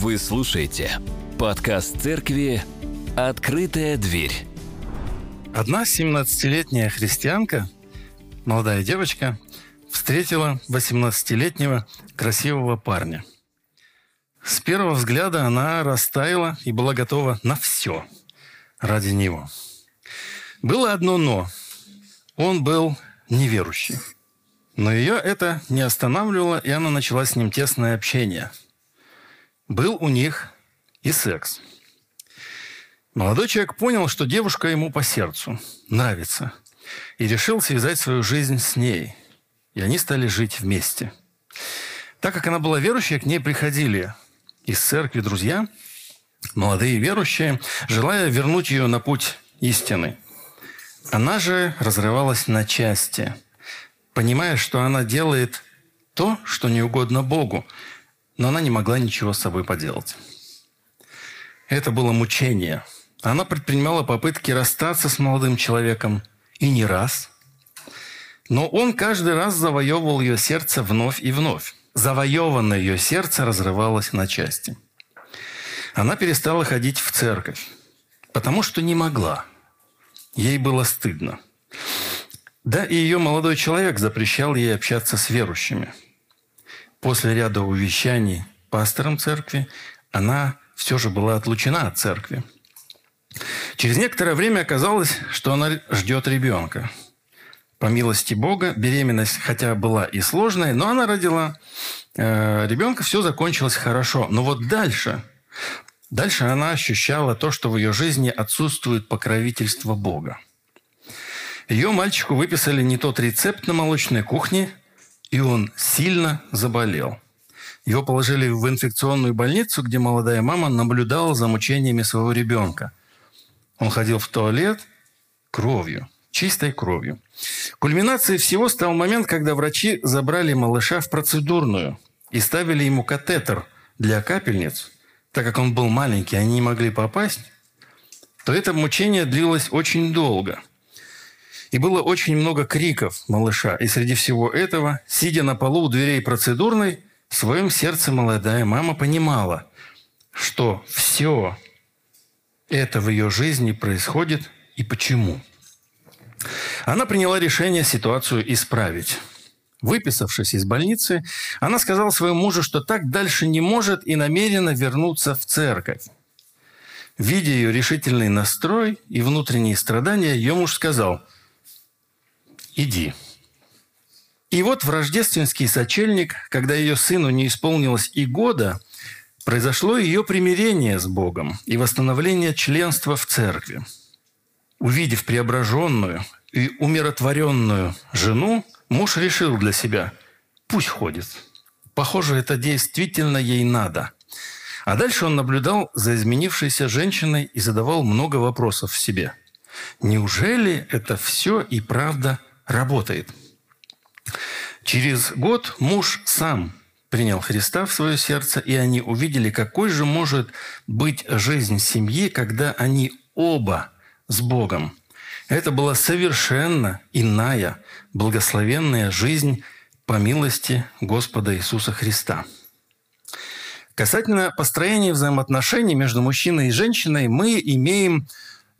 Вы слушаете подкаст церкви «Открытая дверь». Одна 17-летняя христианка, молодая девочка, встретила 18-летнего красивого парня. С первого взгляда она растаяла и была готова на все ради него. Было одно «но». Он был неверующий. Но ее это не останавливало, и она начала с ним тесное общение. Был у них и секс. Молодой человек понял, что девушка ему по сердцу, нравится, и решил связать свою жизнь с ней. И они стали жить вместе. Так как она была верующей, к ней приходили из церкви друзья, молодые верующие, желая вернуть ее на путь истины. Она же разрывалась на части – понимая, что она делает то, что не угодно Богу, но она не могла ничего с собой поделать. Это было мучение. Она предпринимала попытки расстаться с молодым человеком, и не раз. Но он каждый раз завоевывал ее сердце вновь и вновь. Завоеванное ее сердце разрывалось на части. Она перестала ходить в церковь, потому что не могла. Ей было стыдно. Да, и ее молодой человек запрещал ей общаться с верующими. После ряда увещаний пастором церкви она все же была отлучена от церкви. Через некоторое время оказалось, что она ждет ребенка. По милости Бога, беременность, хотя была и сложная, но она родила э, ребенка, все закончилось хорошо. Но вот дальше, дальше она ощущала то, что в ее жизни отсутствует покровительство Бога. Ее мальчику выписали не тот рецепт на молочной кухне, и он сильно заболел. Его положили в инфекционную больницу, где молодая мама наблюдала за мучениями своего ребенка. Он ходил в туалет кровью, чистой кровью. Кульминацией всего стал момент, когда врачи забрали малыша в процедурную и ставили ему катетер для капельниц, так как он был маленький, они не могли попасть, то это мучение длилось очень долго – и было очень много криков малыша. И среди всего этого, сидя на полу у дверей процедурной, в своем сердце молодая мама понимала, что все это в ее жизни происходит и почему. Она приняла решение ситуацию исправить. Выписавшись из больницы, она сказала своему мужу, что так дальше не может и намерена вернуться в церковь. Видя ее решительный настрой и внутренние страдания, ее муж сказал – иди». И вот в рождественский сочельник, когда ее сыну не исполнилось и года, произошло ее примирение с Богом и восстановление членства в церкви. Увидев преображенную и умиротворенную жену, муж решил для себя – пусть ходит. Похоже, это действительно ей надо. А дальше он наблюдал за изменившейся женщиной и задавал много вопросов себе. Неужели это все и правда работает. Через год муж сам принял Христа в свое сердце, и они увидели, какой же может быть жизнь семьи, когда они оба с Богом. Это была совершенно иная, благословенная жизнь по милости Господа Иисуса Христа. Касательно построения взаимоотношений между мужчиной и женщиной, мы имеем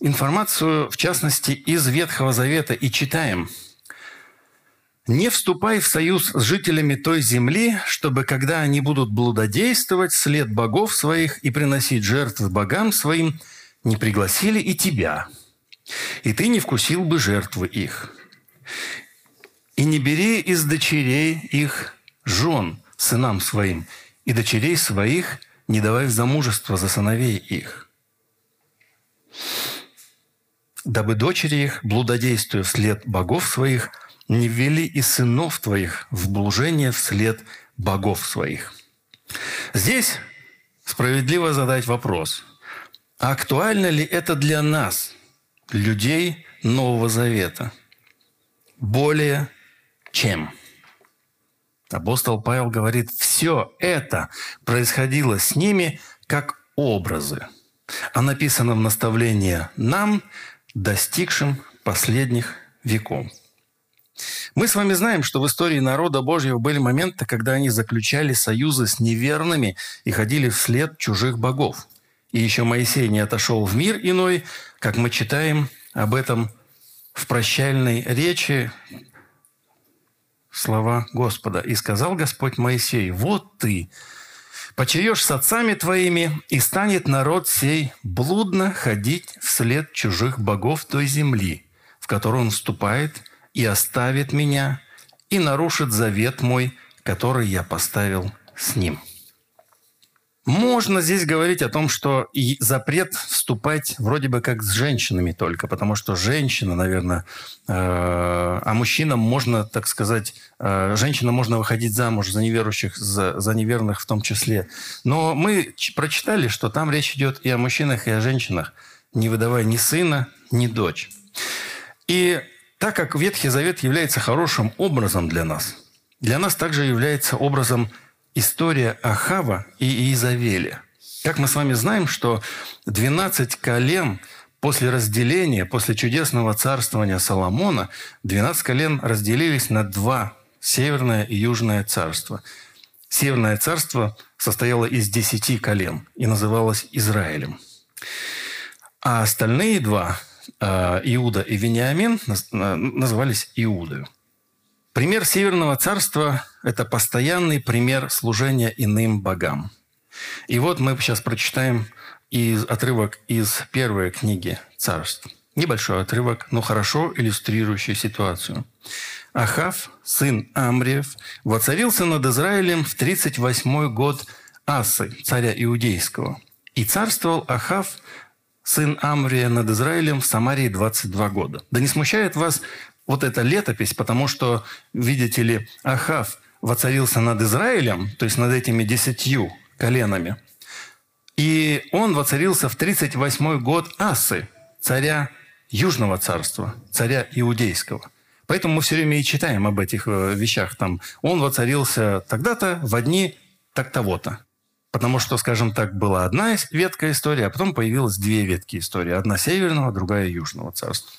информацию, в частности, из Ветхого Завета и читаем – не вступай в союз с жителями той земли, чтобы, когда они будут блудодействовать след богов своих и приносить жертвы богам своим, не пригласили и тебя, и ты не вкусил бы жертвы их. И не бери из дочерей их жен сынам своим, и дочерей своих не давай в замужество за сыновей их. Дабы дочери их, блудодействуя вслед богов своих – не ввели и сынов твоих в блужение вслед богов своих». Здесь справедливо задать вопрос, а актуально ли это для нас, людей Нового Завета? Более чем. Апостол Павел говорит, все это происходило с ними как образы, а написано в наставлении нам, достигшим последних веков. Мы с вами знаем, что в истории народа Божьего были моменты, когда они заключали союзы с неверными и ходили вслед чужих богов. И еще Моисей не отошел в мир иной, как мы читаем об этом в прощальной речи слова Господа. «И сказал Господь Моисей, вот ты, почаешь с отцами твоими, и станет народ сей блудно ходить вслед чужих богов той земли, в которую он вступает, и оставит меня, и нарушит завет мой, который я поставил с ним». Можно здесь говорить о том, что и запрет вступать вроде бы как с женщинами только, потому что женщина, наверное, э, а мужчинам можно, так сказать, э, женщинам можно выходить замуж за неверующих, за, за неверных в том числе. Но мы прочитали, что там речь идет и о мужчинах, и о женщинах, не выдавая ни сына, ни дочь. И так как Ветхий Завет является хорошим образом для нас, для нас также является образом история Ахава и Иезавеля. Как мы с вами знаем, что 12 колен после разделения, после чудесного царствования Соломона, 12 колен разделились на два – Северное и Южное царство. Северное царство состояло из десяти колен и называлось Израилем. А остальные два, Иуда и Вениамин, назывались Иудою. Пример Северного царства – это постоянный пример служения иным богам. И вот мы сейчас прочитаем из, отрывок из первой книги царств. Небольшой отрывок, но хорошо иллюстрирующий ситуацию. Ахав, сын Амриев, воцарился над Израилем в 38 год Асы, царя Иудейского. И царствовал Ахав, сын Амрия, над Израилем в Самарии 22 года. Да не смущает вас вот эта летопись, потому что, видите ли, Ахав воцарился над Израилем, то есть над этими десятью коленами. И он воцарился в 38 год Асы, царя Южного царства, царя Иудейского. Поэтому мы все время и читаем об этих э, вещах. Там, он воцарился тогда-то, в дни так-того-то. Потому что, скажем так, была одна ветка истории, а потом появилось две ветки истории. Одна северного, другая южного царства.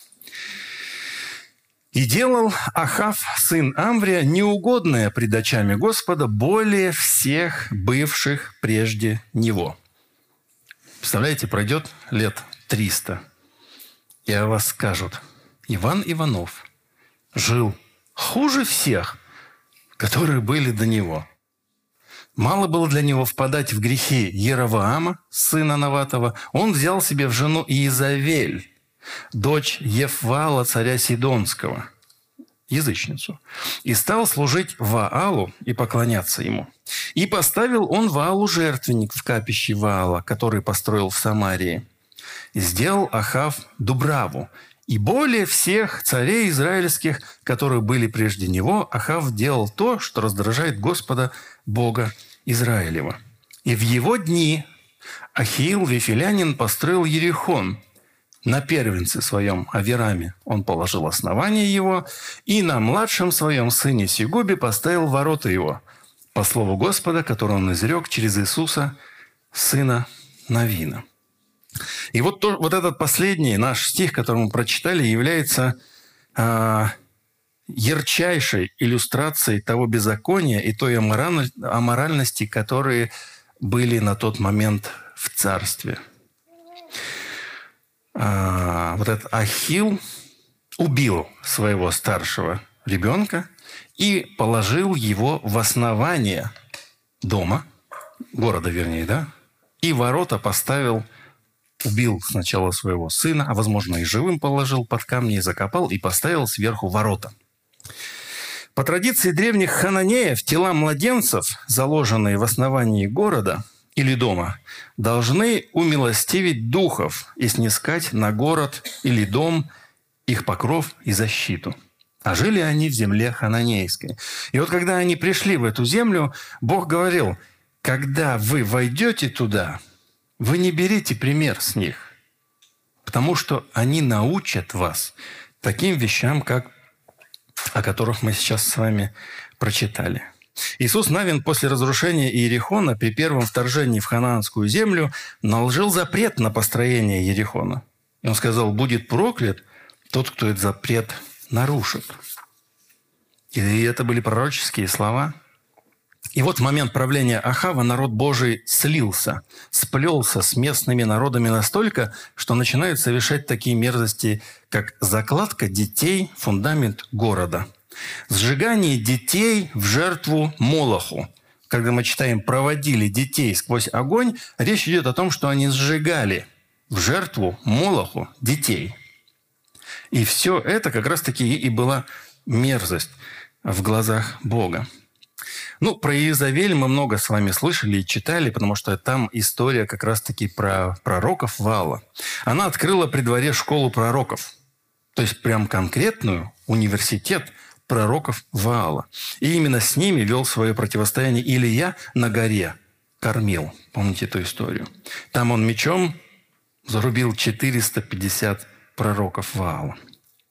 И делал Ахав, сын Амврия, неугодное пред очами Господа более всех бывших прежде него. Представляете, пройдет лет 300, и о вас скажут, Иван Иванов жил хуже всех, которые были до него. Мало было для него впадать в грехи Ероваама, сына Наватова, он взял себе в жену Иезавель, дочь Еввала, царя Сидонского, язычницу, и стал служить Ваалу и поклоняться ему. И поставил он Ваалу жертвенник в капище Ваала, который построил в Самарии. Сделал Ахав Дубраву. И более всех царей израильских, которые были прежде него, Ахав делал то, что раздражает Господа Бога Израилева. И в его дни Ахиил Вифилянин построил Ерехон – на первенце своем Авераме он положил основание его, и на младшем своем сыне Сигубе поставил ворота его, по слову Господа, который он изрек через Иисуса, сына Навина. И вот, то, вот этот последний наш стих, который мы прочитали, является э, ярчайшей иллюстрацией того беззакония и той аморальности, которые были на тот момент в царстве – а, вот этот Ахил убил своего старшего ребенка и положил его в основание дома, города вернее, да, и ворота поставил, убил сначала своего сына, а возможно и живым положил под камни закопал, и поставил сверху ворота. По традиции древних хананеев тела младенцев, заложенные в основании города – или дома, должны умилостивить духов и снискать на город или дом их покров и защиту. А жили они в земле хананейской. И вот когда они пришли в эту землю, Бог говорил, когда вы войдете туда, вы не берите пример с них, потому что они научат вас таким вещам, как о которых мы сейчас с вами прочитали – Иисус Навин после разрушения Иерихона при первом вторжении в ханаанскую землю наложил запрет на построение Иерихона. И он сказал, будет проклят тот, кто этот запрет нарушит. И это были пророческие слова. И вот в момент правления Ахава народ Божий слился, сплелся с местными народами настолько, что начинают совершать такие мерзости, как закладка детей, фундамент города, сжигание детей в жертву Молоху. Когда мы читаем «проводили детей сквозь огонь», речь идет о том, что они сжигали в жертву Молоху детей. И все это как раз-таки и была мерзость в глазах Бога. Ну, про Иезавель мы много с вами слышали и читали, потому что там история как раз-таки про пророков Вала. Она открыла при дворе школу пророков. То есть прям конкретную университет пророков Ваала. И именно с ними вел свое противостояние Илья на горе, кормил. Помните эту историю? Там он мечом зарубил 450 пророков Ваала.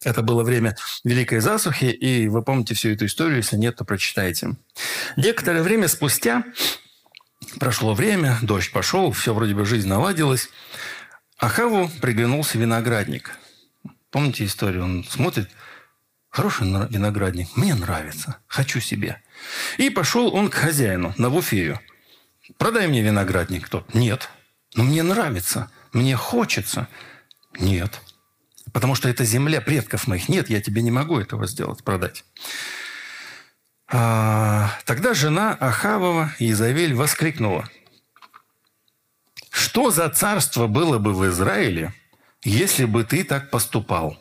Это было время Великой Засухи, и вы помните всю эту историю, если нет, то прочитайте. Некоторое время спустя, прошло время, дождь пошел, все вроде бы жизнь наладилась, Ахаву приглянулся виноградник. Помните историю? Он смотрит, хороший виноградник, мне нравится, хочу себе. И пошел он к хозяину, на Навуфею. Продай мне виноградник. Тот, нет, но мне нравится, мне хочется. Нет. Потому что это земля предков моих. Нет, я тебе не могу этого сделать, продать. А, тогда жена Ахавова Изавель воскликнула. Что за царство было бы в Израиле, если бы ты так поступал?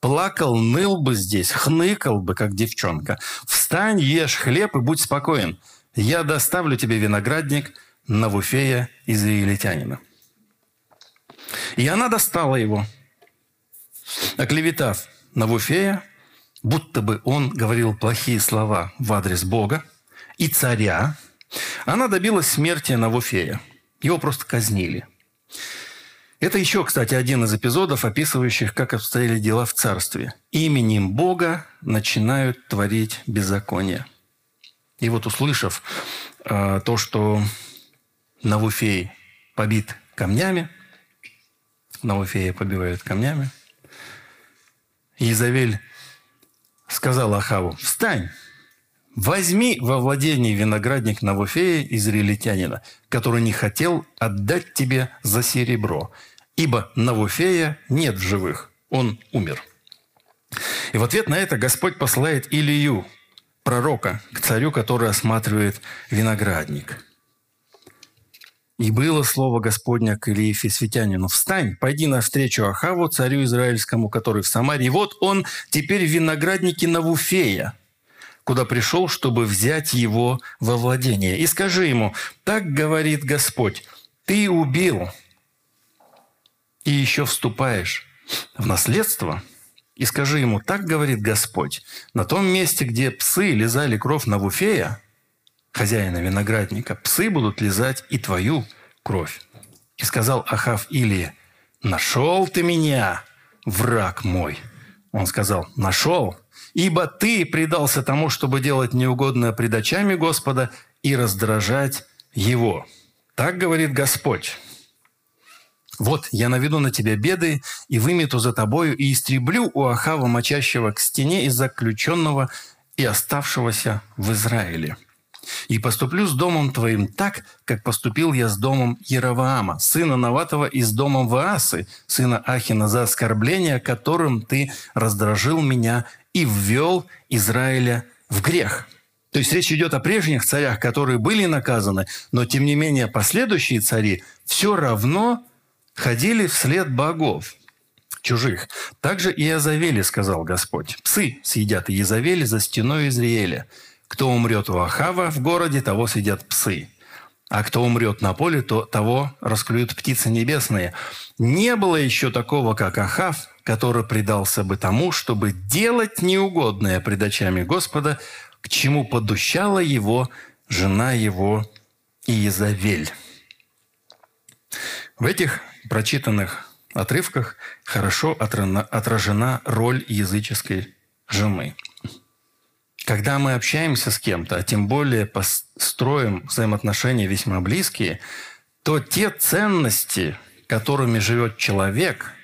Плакал, ныл бы здесь, хныкал бы, как девчонка. Встань, ешь хлеб и будь спокоен. Я доставлю тебе виноградник Навуфея израильтянина. И она достала его – оклеветав Навуфея, будто бы он говорил плохие слова в адрес Бога и царя, она добилась смерти Навуфея. Его просто казнили. Это еще, кстати, один из эпизодов, описывающих, как обстояли дела в царстве. Именем Бога начинают творить беззаконие. И вот услышав э, то, что Навуфей побит камнями, Навуфея побивают камнями, Изавель сказала Ахаву, «Встань, возьми во владение виноградник Навуфея израильтянина, который не хотел отдать тебе за серебро, ибо Навуфея нет в живых, он умер». И в ответ на это Господь посылает Илию, пророка, к царю, который осматривает виноградник – и было слово Господня к Илии Фисветянину. «Встань, пойди навстречу Ахаву, царю израильскому, который в Самарии. Вот он теперь в винограднике Навуфея, куда пришел, чтобы взять его во владение. И скажи ему, так говорит Господь, ты убил и еще вступаешь в наследство, и скажи ему, так говорит Господь, на том месте, где псы лизали кровь Навуфея, хозяина виноградника, псы будут лизать и твою кровь. И сказал Ахав Илии, «Нашел ты меня, враг мой». Он сказал, «Нашел, ибо ты предался тому, чтобы делать неугодное пред очами Господа и раздражать Его». Так говорит Господь. «Вот я наведу на тебя беды и вымету за тобою и истреблю у Ахава, мочащего к стене из заключенного и оставшегося в Израиле» и поступлю с домом твоим так, как поступил я с домом Яроваама, сына Наватова, и с домом Ваасы, сына Ахина, за оскорбление, которым ты раздражил меня и ввел Израиля в грех». То есть речь идет о прежних царях, которые были наказаны, но тем не менее последующие цари все равно ходили вслед богов чужих. Также и Иезавели, сказал Господь. Псы съедят Иезавели за стеной Израиля. Кто умрет у Ахава в городе, того съедят псы. А кто умрет на поле, то того расклюют птицы небесные. Не было еще такого, как Ахав, который предался бы тому, чтобы делать неугодное пред очами Господа, к чему подущала его жена его Иезавель. В этих прочитанных отрывках хорошо отражена роль языческой жены – когда мы общаемся с кем-то, а тем более построим взаимоотношения весьма близкие, то те ценности, которыми живет человек,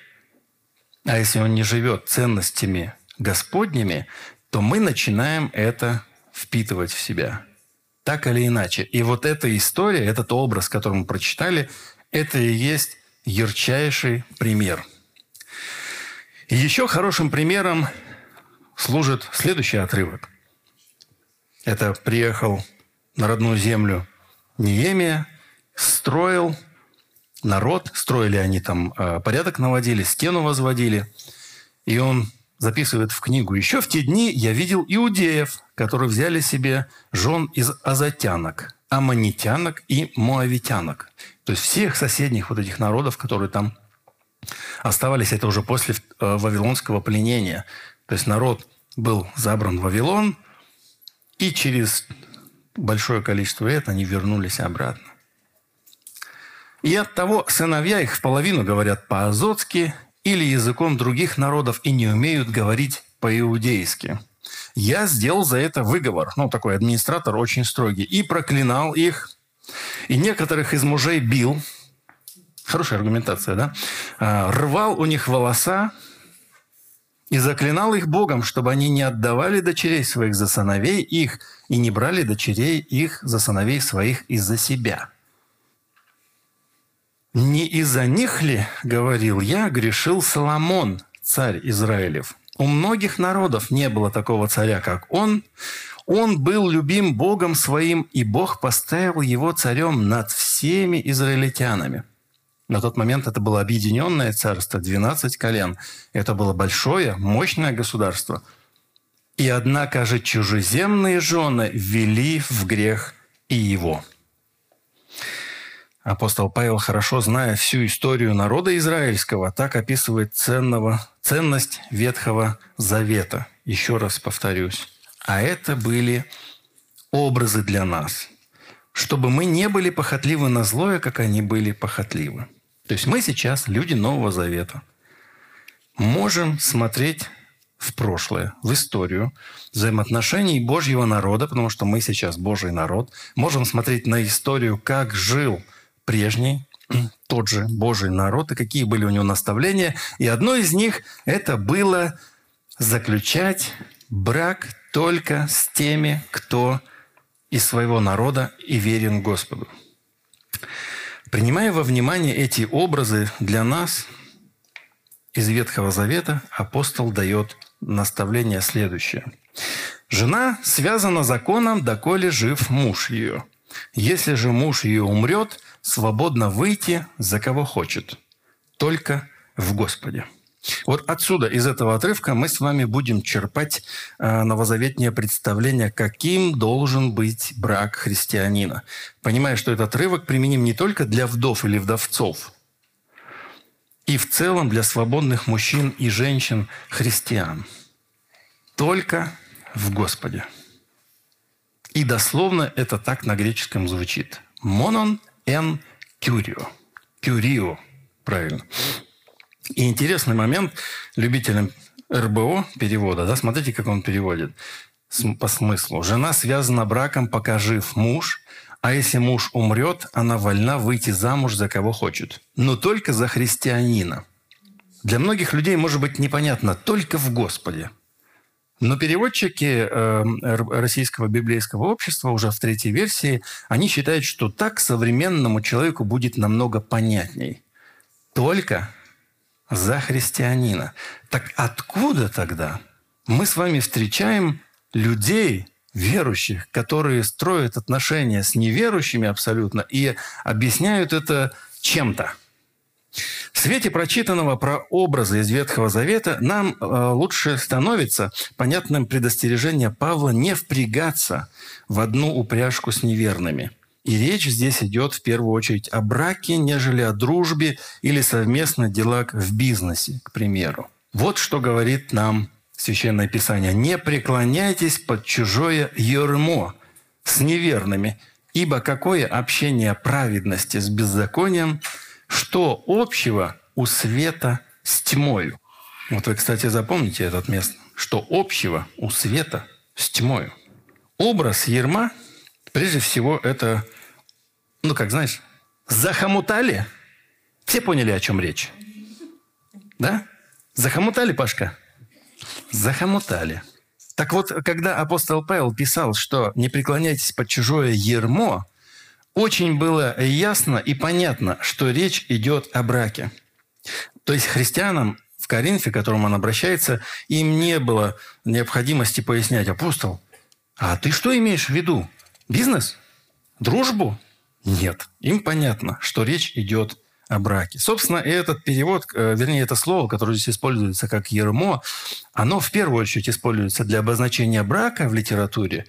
а если он не живет ценностями Господними, то мы начинаем это впитывать в себя. Так или иначе. И вот эта история, этот образ, который мы прочитали, это и есть ярчайший пример. еще хорошим примером служит следующий отрывок. Это приехал на родную землю Неемия, строил народ, строили они там э, порядок наводили, стену возводили. И он записывает в книгу. «Еще в те дни я видел иудеев, которые взяли себе жен из азатянок, аммонитянок и моавитянок». То есть всех соседних вот этих народов, которые там оставались, это уже после э, вавилонского пленения. То есть народ был забран в Вавилон, и через большое количество лет они вернулись обратно. И от того сыновья их в половину говорят по-азотски или языком других народов и не умеют говорить по-иудейски. Я сделал за это выговор, ну, такой администратор очень строгий, и проклинал их, и некоторых из мужей бил, хорошая аргументация, да, а, рвал у них волоса, и заклинал их Богом, чтобы они не отдавали дочерей своих за сыновей их и не брали дочерей их за сыновей своих из-за себя. «Не из-за них ли, — говорил я, — грешил Соломон, царь Израилев? У многих народов не было такого царя, как он. Он был любим Богом своим, и Бог поставил его царем над всеми израильтянами». На тот момент это было объединенное царство, 12 колен. Это было большое, мощное государство. И однако же чужеземные жены ввели в грех и его. Апостол Павел, хорошо зная всю историю народа израильского, так описывает ценного, ценность Ветхого Завета. Еще раз повторюсь. А это были образы для нас, чтобы мы не были похотливы на злое, как они были похотливы. То есть мы сейчас, люди Нового Завета, можем смотреть в прошлое, в историю взаимоотношений Божьего народа, потому что мы сейчас Божий народ, можем смотреть на историю, как жил прежний тот же Божий народ и какие были у него наставления. И одно из них – это было заключать брак только с теми, кто из своего народа и верен Господу. Принимая во внимание эти образы для нас из Ветхого Завета, апостол дает наставление следующее. «Жена связана законом, доколе жив муж ее. Если же муж ее умрет, свободно выйти за кого хочет, только в Господе». Вот отсюда, из этого отрывка, мы с вами будем черпать э, новозаветнее представление, каким должен быть брак христианина. Понимая, что этот отрывок применим не только для вдов или вдовцов, и в целом для свободных мужчин и женщин христиан. Только в Господе. И дословно это так на греческом звучит. «Монон эн кюрио». «Кюрио», правильно. И интересный момент любителям РБО перевода, да, смотрите, как он переводит по смыслу. Жена связана браком, пока жив муж, а если муж умрет, она вольна выйти замуж за кого хочет. Но только за христианина. Для многих людей может быть непонятно только в Господе. Но переводчики э, Российского библейского общества уже в третьей версии, они считают, что так современному человеку будет намного понятней. Только за христианина. Так откуда тогда мы с вами встречаем людей, верующих, которые строят отношения с неверующими абсолютно и объясняют это чем-то? В свете прочитанного про образы из Ветхого Завета нам э, лучше становится понятным предостережение Павла не впрягаться в одну упряжку с неверными – и речь здесь идет в первую очередь о браке, нежели о дружбе или совместных делах в бизнесе, к примеру. Вот что говорит нам Священное Писание. «Не преклоняйтесь под чужое ермо с неверными, ибо какое общение праведности с беззаконием, что общего у света с тьмою». Вот вы, кстати, запомните этот место. Что общего у света с тьмою. Образ ерма, прежде всего, это ну, как знаешь, захомутали. Все поняли, о чем речь? Да? Захомутали, Пашка? Захомутали. Так вот, когда апостол Павел писал, что «не преклоняйтесь под чужое ермо», очень было ясно и понятно, что речь идет о браке. То есть христианам в Коринфе, к которым он обращается, им не было необходимости пояснять, апостол, а ты что имеешь в виду? Бизнес? Дружбу? Нет. Им понятно, что речь идет о браке. Собственно, этот перевод, э, вернее, это слово, которое здесь используется как ермо, оно в первую очередь используется для обозначения брака в литературе,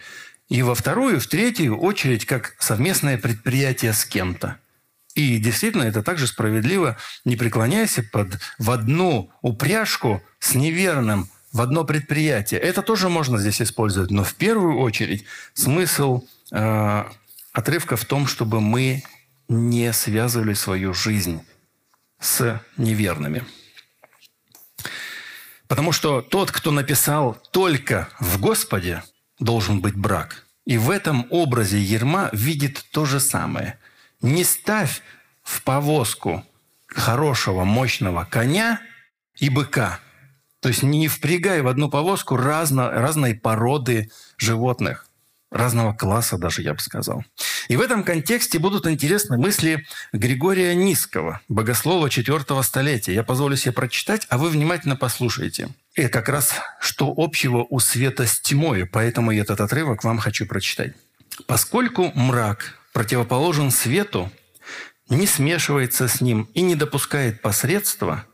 и во вторую, в третью очередь как совместное предприятие с кем-то. И действительно, это также справедливо. Не преклоняйся под, в одну упряжку с неверным, в одно предприятие. Это тоже можно здесь использовать. Но в первую очередь смысл э, отрывка в том, чтобы мы не связывали свою жизнь с неверными. Потому что тот, кто написал «только в Господе», должен быть брак. И в этом образе Ерма видит то же самое. Не ставь в повозку хорошего, мощного коня и быка. То есть не впрягай в одну повозку разно, разной породы животных разного класса даже, я бы сказал. И в этом контексте будут интересны мысли Григория Низкого, богослова IV столетия. Я позволю себе прочитать, а вы внимательно послушайте. И как раз что общего у света с тьмой, поэтому я этот отрывок вам хочу прочитать. «Поскольку мрак противоположен свету, не смешивается с ним и не допускает посредства,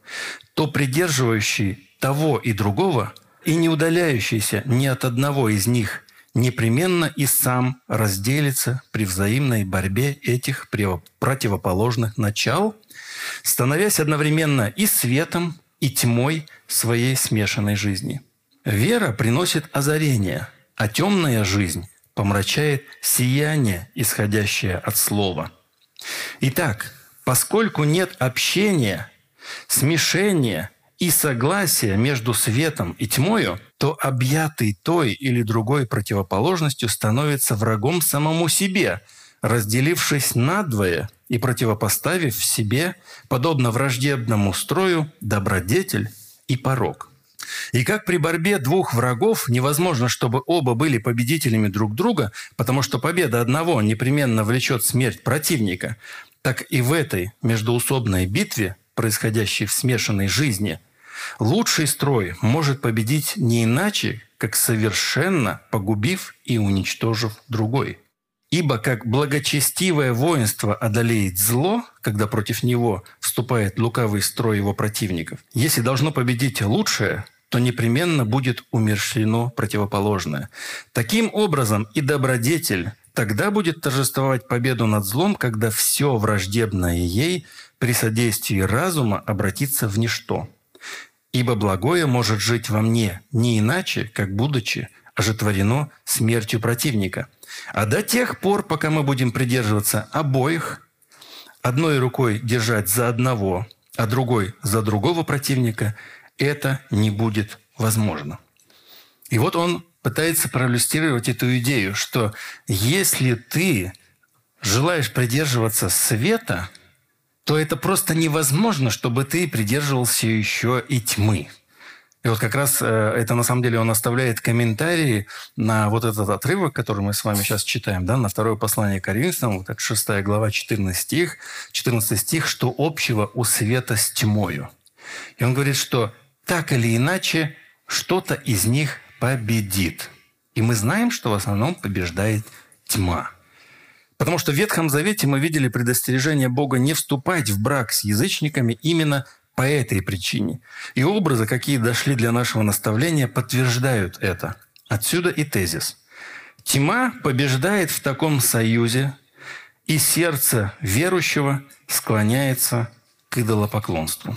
то придерживающий того и другого и не удаляющийся ни от одного из них непременно и сам разделится при взаимной борьбе этих противоположных начал, становясь одновременно и светом, и тьмой своей смешанной жизни. Вера приносит озарение, а темная жизнь помрачает сияние, исходящее от Слова. Итак, поскольку нет общения, смешения и согласия между светом и тьмою, то объятый той или другой противоположностью становится врагом самому себе, разделившись надвое и противопоставив себе, подобно враждебному строю, добродетель и порог. И как при борьбе двух врагов невозможно, чтобы оба были победителями друг друга, потому что победа одного непременно влечет смерть противника, так и в этой междуусобной битве, происходящей в смешанной жизни – Лучший строй может победить не иначе, как совершенно погубив и уничтожив другой. Ибо как благочестивое воинство одолеет зло, когда против него вступает лукавый строй его противников, если должно победить лучшее, то непременно будет умершлено противоположное. Таким образом и добродетель тогда будет торжествовать победу над злом, когда все враждебное ей при содействии разума обратится в ничто. Ибо благое может жить во мне не иначе, как будучи ожитворено смертью противника. А до тех пор, пока мы будем придерживаться обоих, одной рукой держать за одного, а другой за другого противника, это не будет возможно. И вот он пытается проиллюстрировать эту идею, что если ты желаешь придерживаться света – то это просто невозможно, чтобы ты придерживался еще и тьмы. И вот как раз э, это на самом деле он оставляет комментарии на вот этот отрывок, который мы с вами сейчас читаем, да, на второе послание Коринфянам, вот это 6 глава, 14 стих, 14 стих, что общего у света с тьмою. И он говорит, что так или иначе что-то из них победит. И мы знаем, что в основном побеждает тьма. Потому что в Ветхом Завете мы видели предостережение Бога не вступать в брак с язычниками именно по этой причине. И образы, какие дошли для нашего наставления, подтверждают это. Отсюда и тезис. Тьма побеждает в таком союзе, и сердце верующего склоняется к идолопоклонству.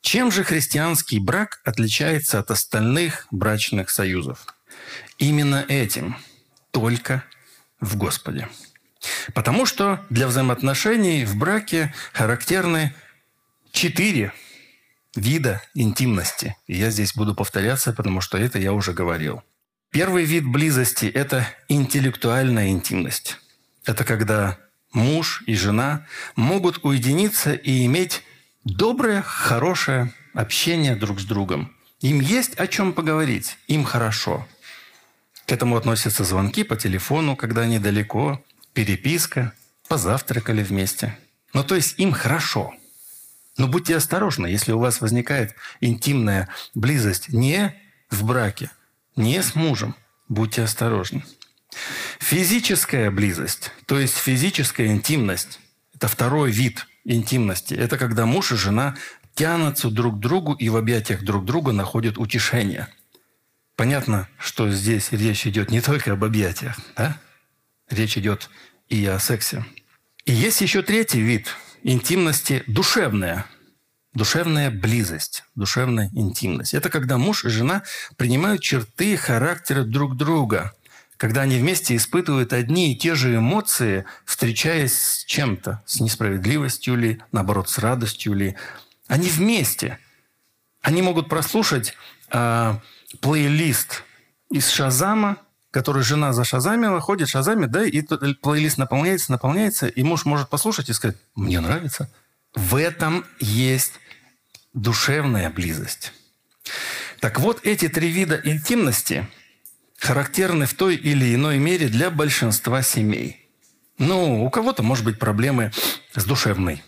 Чем же христианский брак отличается от остальных брачных союзов? Именно этим, только в Господе. Потому что для взаимоотношений в браке характерны четыре вида интимности. И я здесь буду повторяться, потому что это я уже говорил. Первый вид близости – это интеллектуальная интимность. Это когда муж и жена могут уединиться и иметь доброе, хорошее общение друг с другом. Им есть о чем поговорить, им хорошо. К этому относятся звонки по телефону, когда они далеко, переписка, позавтракали вместе. Ну, то есть им хорошо. Но будьте осторожны, если у вас возникает интимная близость не в браке, не с мужем, будьте осторожны. Физическая близость, то есть физическая интимность, это второй вид интимности. Это когда муж и жена тянутся друг к другу и в объятиях друг друга находят утешение. Понятно, что здесь речь идет не только об объятиях, да? Речь идет и о сексе. И есть еще третий вид интимности – душевная. Душевная близость, душевная интимность. Это когда муж и жена принимают черты характера друг друга, когда они вместе испытывают одни и те же эмоции, встречаясь с чем-то, с несправедливостью ли, наоборот, с радостью ли. Они вместе. Они могут прослушать э, плейлист из Шазама, который жена зашазамила, ходит шазамит, да, и плейлист наполняется, наполняется, и муж может послушать и сказать, мне нравится. В этом есть душевная близость. Так вот, эти три вида интимности характерны в той или иной мере для большинства семей. Ну, у кого-то, может быть, проблемы с душевной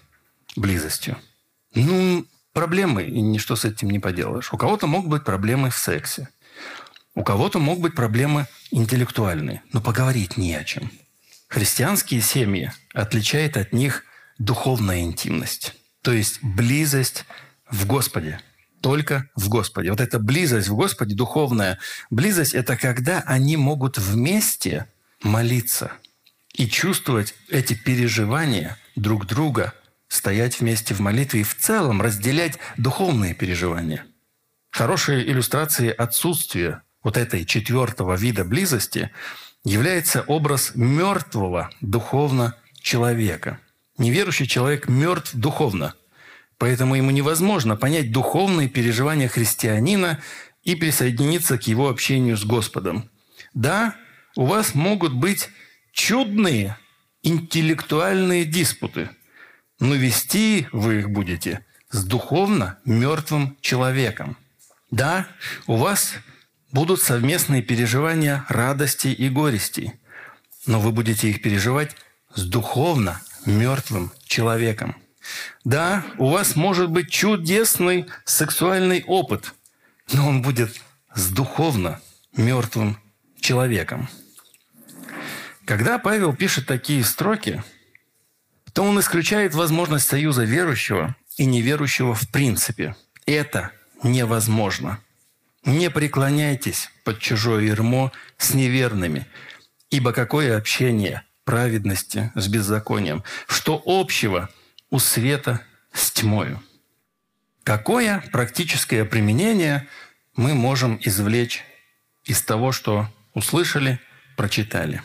близостью. Ну, проблемы, и ничто с этим не поделаешь. У кого-то могут быть проблемы в сексе. У кого-то могут быть проблемы интеллектуальные, но поговорить не о чем. Христианские семьи отличает от них духовная интимность, то есть близость в Господе, только в Господе. Вот эта близость в Господе, духовная близость, это когда они могут вместе молиться и чувствовать эти переживания друг друга, стоять вместе в молитве и в целом разделять духовные переживания. Хорошие иллюстрации отсутствия вот этой четвертого вида близости является образ мертвого духовно человека. Неверующий человек мертв духовно, поэтому ему невозможно понять духовные переживания христианина и присоединиться к его общению с Господом. Да, у вас могут быть чудные интеллектуальные диспуты, но вести вы их будете с духовно мертвым человеком. Да, у вас будут совместные переживания радости и горести, но вы будете их переживать с духовно мертвым человеком. Да, у вас может быть чудесный сексуальный опыт, но он будет с духовно мертвым человеком. Когда Павел пишет такие строки, то он исключает возможность союза верующего и неверующего в принципе. Это невозможно – не преклоняйтесь под чужое ермо с неверными, ибо какое общение праведности с беззаконием? Что общего у света с тьмою? Какое практическое применение мы можем извлечь из того, что услышали, прочитали?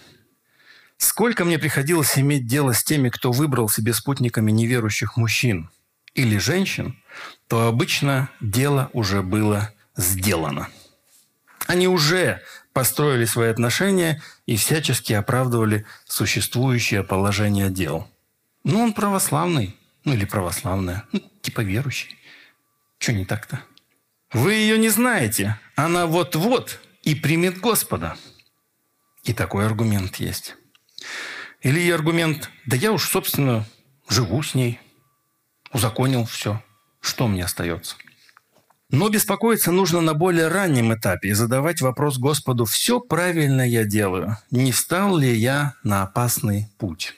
Сколько мне приходилось иметь дело с теми, кто выбрал себе спутниками неверующих мужчин или женщин, то обычно дело уже было сделано. Они уже построили свои отношения и всячески оправдывали существующее положение дел. Ну, он православный, ну или православная, ну, типа верующий. Что не так-то? Вы ее не знаете. Она вот-вот и примет Господа. И такой аргумент есть. Или аргумент, да я уж, собственно, живу с ней, узаконил все. Что мне остается? Но беспокоиться нужно на более раннем этапе и задавать вопрос Господу, все правильно я делаю, не встал ли я на опасный путь.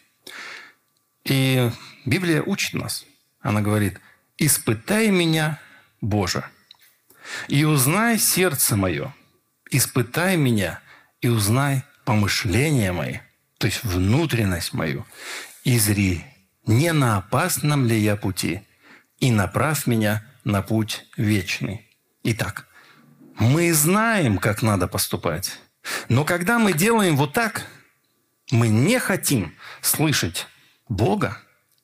И Библия учит нас. Она говорит, испытай меня, Боже, и узнай сердце мое, испытай меня и узнай помышления мои, то есть внутренность мою, и зри, не на опасном ли я пути, и направь меня на путь вечный. Итак, мы знаем, как надо поступать. Но когда мы делаем вот так, мы не хотим слышать Бога,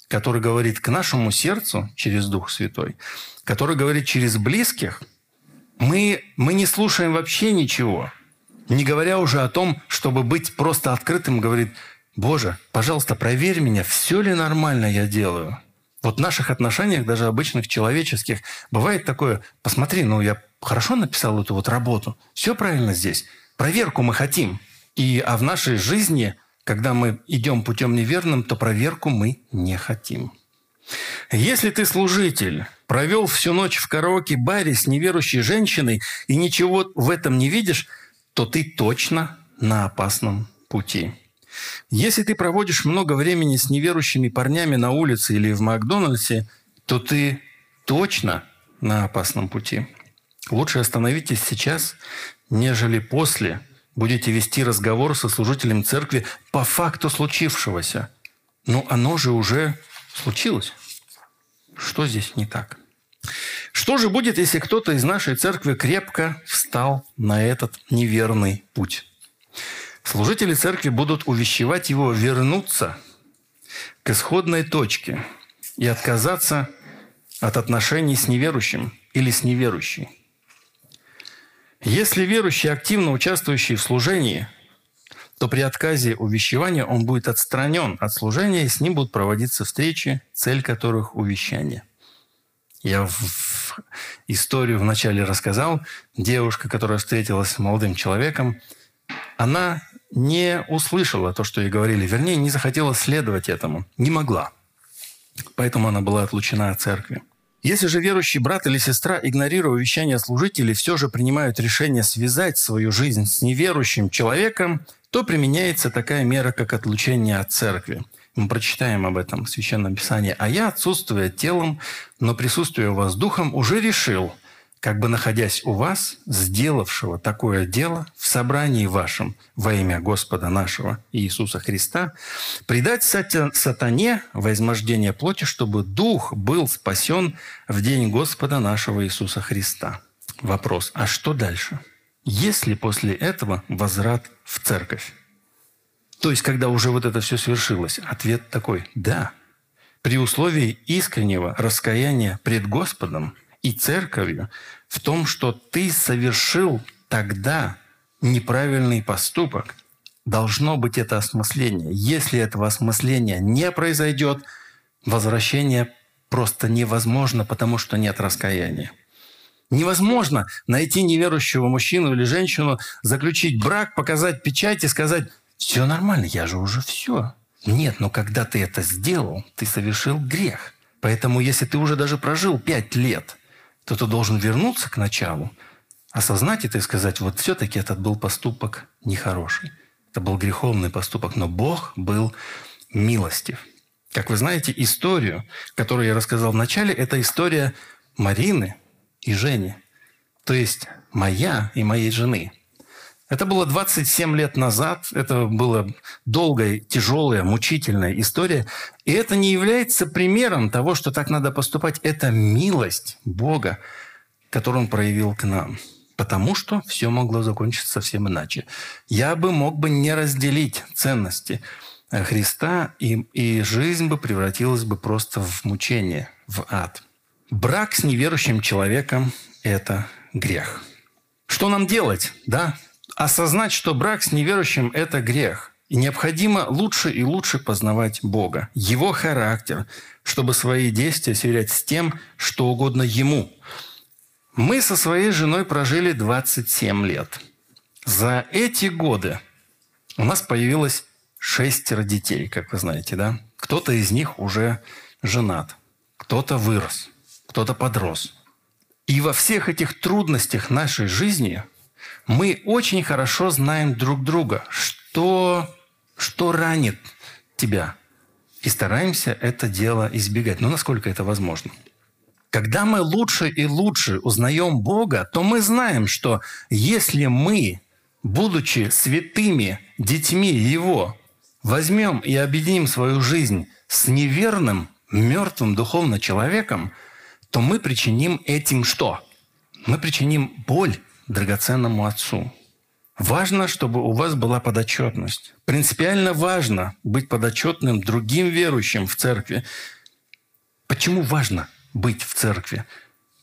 который говорит к нашему сердцу через Дух Святой, который говорит через близких, мы, мы не слушаем вообще ничего. Не говоря уже о том, чтобы быть просто открытым, говорит, Боже, пожалуйста, проверь меня, все ли нормально я делаю – вот в наших отношениях, даже обычных человеческих, бывает такое, посмотри, ну я хорошо написал эту вот работу, все правильно здесь. проверку мы хотим. И, а в нашей жизни, когда мы идем путем неверным, то проверку мы не хотим. Если ты служитель, провел всю ночь в караоке-баре с неверующей женщиной и ничего в этом не видишь, то ты точно на опасном пути. Если ты проводишь много времени с неверующими парнями на улице или в Макдональдсе, то ты точно на опасном пути. Лучше остановитесь сейчас, нежели после будете вести разговор со служителем церкви по факту случившегося. Ну, оно же уже случилось. Что здесь не так? Что же будет, если кто-то из нашей церкви крепко встал на этот неверный путь? Служители церкви будут увещевать его вернуться к исходной точке и отказаться от отношений с неверующим или с неверующей. Если верующий, активно участвующий в служении, то при отказе увещевания он будет отстранен от служения, и с ним будут проводиться встречи, цель которых – увещание. Я в историю вначале рассказал. Девушка, которая встретилась с молодым человеком, она не услышала то, что ей говорили. Вернее, не захотела следовать этому. Не могла. Поэтому она была отлучена от церкви. Если же верующий брат или сестра, игнорируя увещания служителей, все же принимают решение связать свою жизнь с неверующим человеком, то применяется такая мера, как отлучение от церкви. Мы прочитаем об этом в Священном Писании. «А я, отсутствуя телом, но присутствуя вас духом, уже решил – как бы находясь у вас, сделавшего такое дело в собрании вашем во имя Господа нашего Иисуса Христа, предать сатане возмождение плоти, чтобы дух был спасен в день Господа нашего Иисуса Христа. Вопрос, а что дальше? Есть ли после этого возврат в церковь? То есть, когда уже вот это все свершилось, ответ такой – да. При условии искреннего раскаяния пред Господом – и церковью в том, что ты совершил тогда неправильный поступок. Должно быть это осмысление. Если этого осмысления не произойдет, возвращение просто невозможно, потому что нет раскаяния. Невозможно найти неверующего мужчину или женщину, заключить брак, показать печать и сказать, все нормально, я же уже все. Нет, но когда ты это сделал, ты совершил грех. Поэтому если ты уже даже прожил пять лет – то ты должен вернуться к началу, осознать это и сказать, вот все-таки этот был поступок нехороший. Это был греховный поступок, но Бог был милостив. Как вы знаете, историю, которую я рассказал в начале, это история Марины и Жени. То есть моя и моей жены – это было 27 лет назад, это была долгая, тяжелая, мучительная история. И это не является примером того, что так надо поступать. Это милость Бога, которую Он проявил к нам. Потому что все могло закончиться совсем иначе. Я бы мог бы не разделить ценности Христа, и, и жизнь бы превратилась бы просто в мучение, в ад. Брак с неверующим человеком – это грех. Что нам делать? Да, осознать, что брак с неверующим – это грех. И необходимо лучше и лучше познавать Бога, Его характер, чтобы свои действия сверять с тем, что угодно Ему. Мы со своей женой прожили 27 лет. За эти годы у нас появилось шестеро детей, как вы знаете, да? Кто-то из них уже женат, кто-то вырос, кто-то подрос. И во всех этих трудностях нашей жизни – мы очень хорошо знаем друг друга, что, что ранит тебя. И стараемся это дело избегать. Ну, насколько это возможно. Когда мы лучше и лучше узнаем Бога, то мы знаем, что если мы, будучи святыми детьми Его, возьмем и объединим свою жизнь с неверным, мертвым духовно человеком, то мы причиним этим что? Мы причиним боль драгоценному Отцу. Важно, чтобы у вас была подотчетность. Принципиально важно быть подотчетным другим верующим в церкви. Почему важно быть в церкви?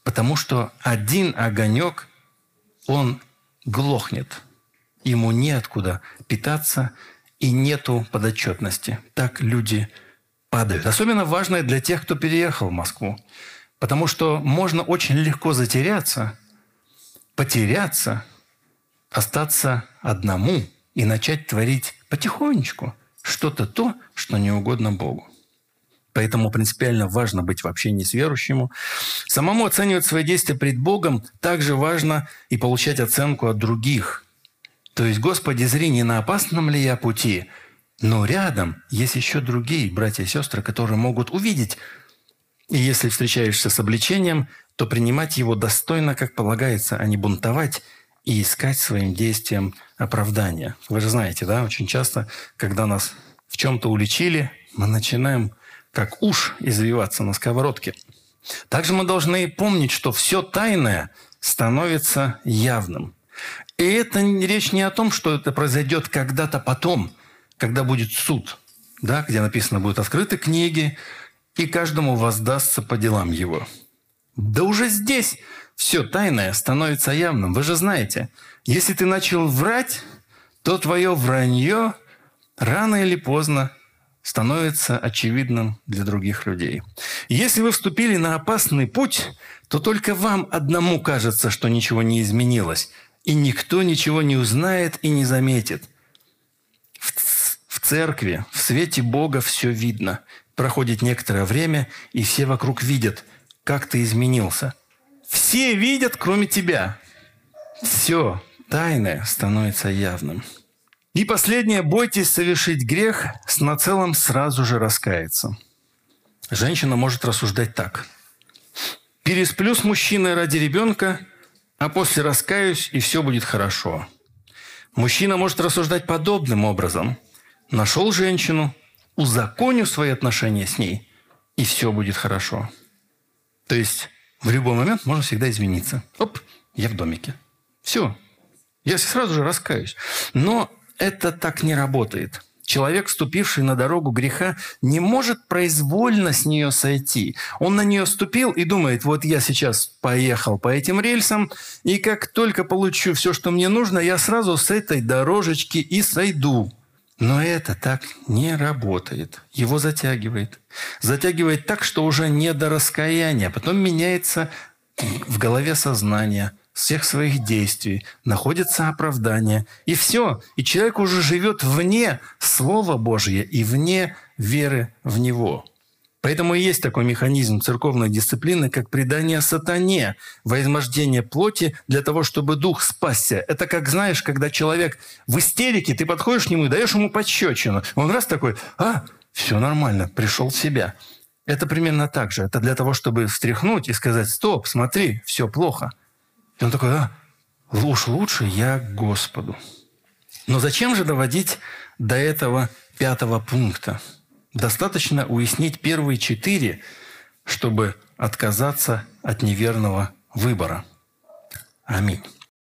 Потому что один огонек, он глохнет. Ему неоткуда питаться и нету подотчетности. Так люди падают. Особенно важно для тех, кто переехал в Москву. Потому что можно очень легко затеряться – потеряться, остаться одному и начать творить потихонечку что-то то, что не угодно Богу. Поэтому принципиально важно быть в общении с верующим. Самому оценивать свои действия пред Богом также важно и получать оценку от других. То есть, Господи, зри, не на опасном ли я пути, но рядом есть еще другие братья и сестры, которые могут увидеть. И если встречаешься с обличением, то принимать его достойно, как полагается, а не бунтовать и искать своим действиям оправдания. Вы же знаете, да, очень часто, когда нас в чем-то уличили, мы начинаем как уж извиваться на сковородке. Также мы должны помнить, что все тайное становится явным. И это речь не о том, что это произойдет когда-то потом, когда будет суд, да, где написано, будут открыты книги, и каждому воздастся по делам его. Да уже здесь все тайное становится явным. Вы же знаете, если ты начал врать, то твое вранье рано или поздно становится очевидным для других людей. Если вы вступили на опасный путь, то только вам одному кажется, что ничего не изменилось, и никто ничего не узнает и не заметит. В, в церкви, в свете Бога все видно. Проходит некоторое время, и все вокруг видят, как ты изменился. Все видят, кроме тебя. Все тайное становится явным. И последнее, бойтесь совершить грех, с нацелом сразу же раскаяться. Женщина может рассуждать так. Пересплю с мужчиной ради ребенка, а после раскаюсь, и все будет хорошо. Мужчина может рассуждать подобным образом. Нашел женщину, узаконю свои отношения с ней, и все будет хорошо. То есть в любой момент можно всегда извиниться. Оп, я в домике. Все. Я сразу же раскаюсь. Но это так не работает. Человек, вступивший на дорогу греха, не может произвольно с нее сойти. Он на нее ступил и думает, вот я сейчас поехал по этим рельсам, и как только получу все, что мне нужно, я сразу с этой дорожечки и сойду. Но это так не работает. Его затягивает. Затягивает так, что уже не до раскаяния. Потом меняется в голове сознание – всех своих действий, находится оправдание. И все. И человек уже живет вне Слова Божьего и вне веры в Него. Поэтому и есть такой механизм церковной дисциплины, как предание сатане, возмождение плоти для того, чтобы дух спасся. Это как, знаешь, когда человек в истерике, ты подходишь к нему и даешь ему подщечину. Он раз такой, а, все нормально, пришел в себя. Это примерно так же. Это для того, чтобы встряхнуть и сказать, стоп, смотри, все плохо – и он такой, а, уж лучше я Господу. Но зачем же доводить до этого пятого пункта? Достаточно уяснить первые четыре, чтобы отказаться от неверного выбора. Аминь.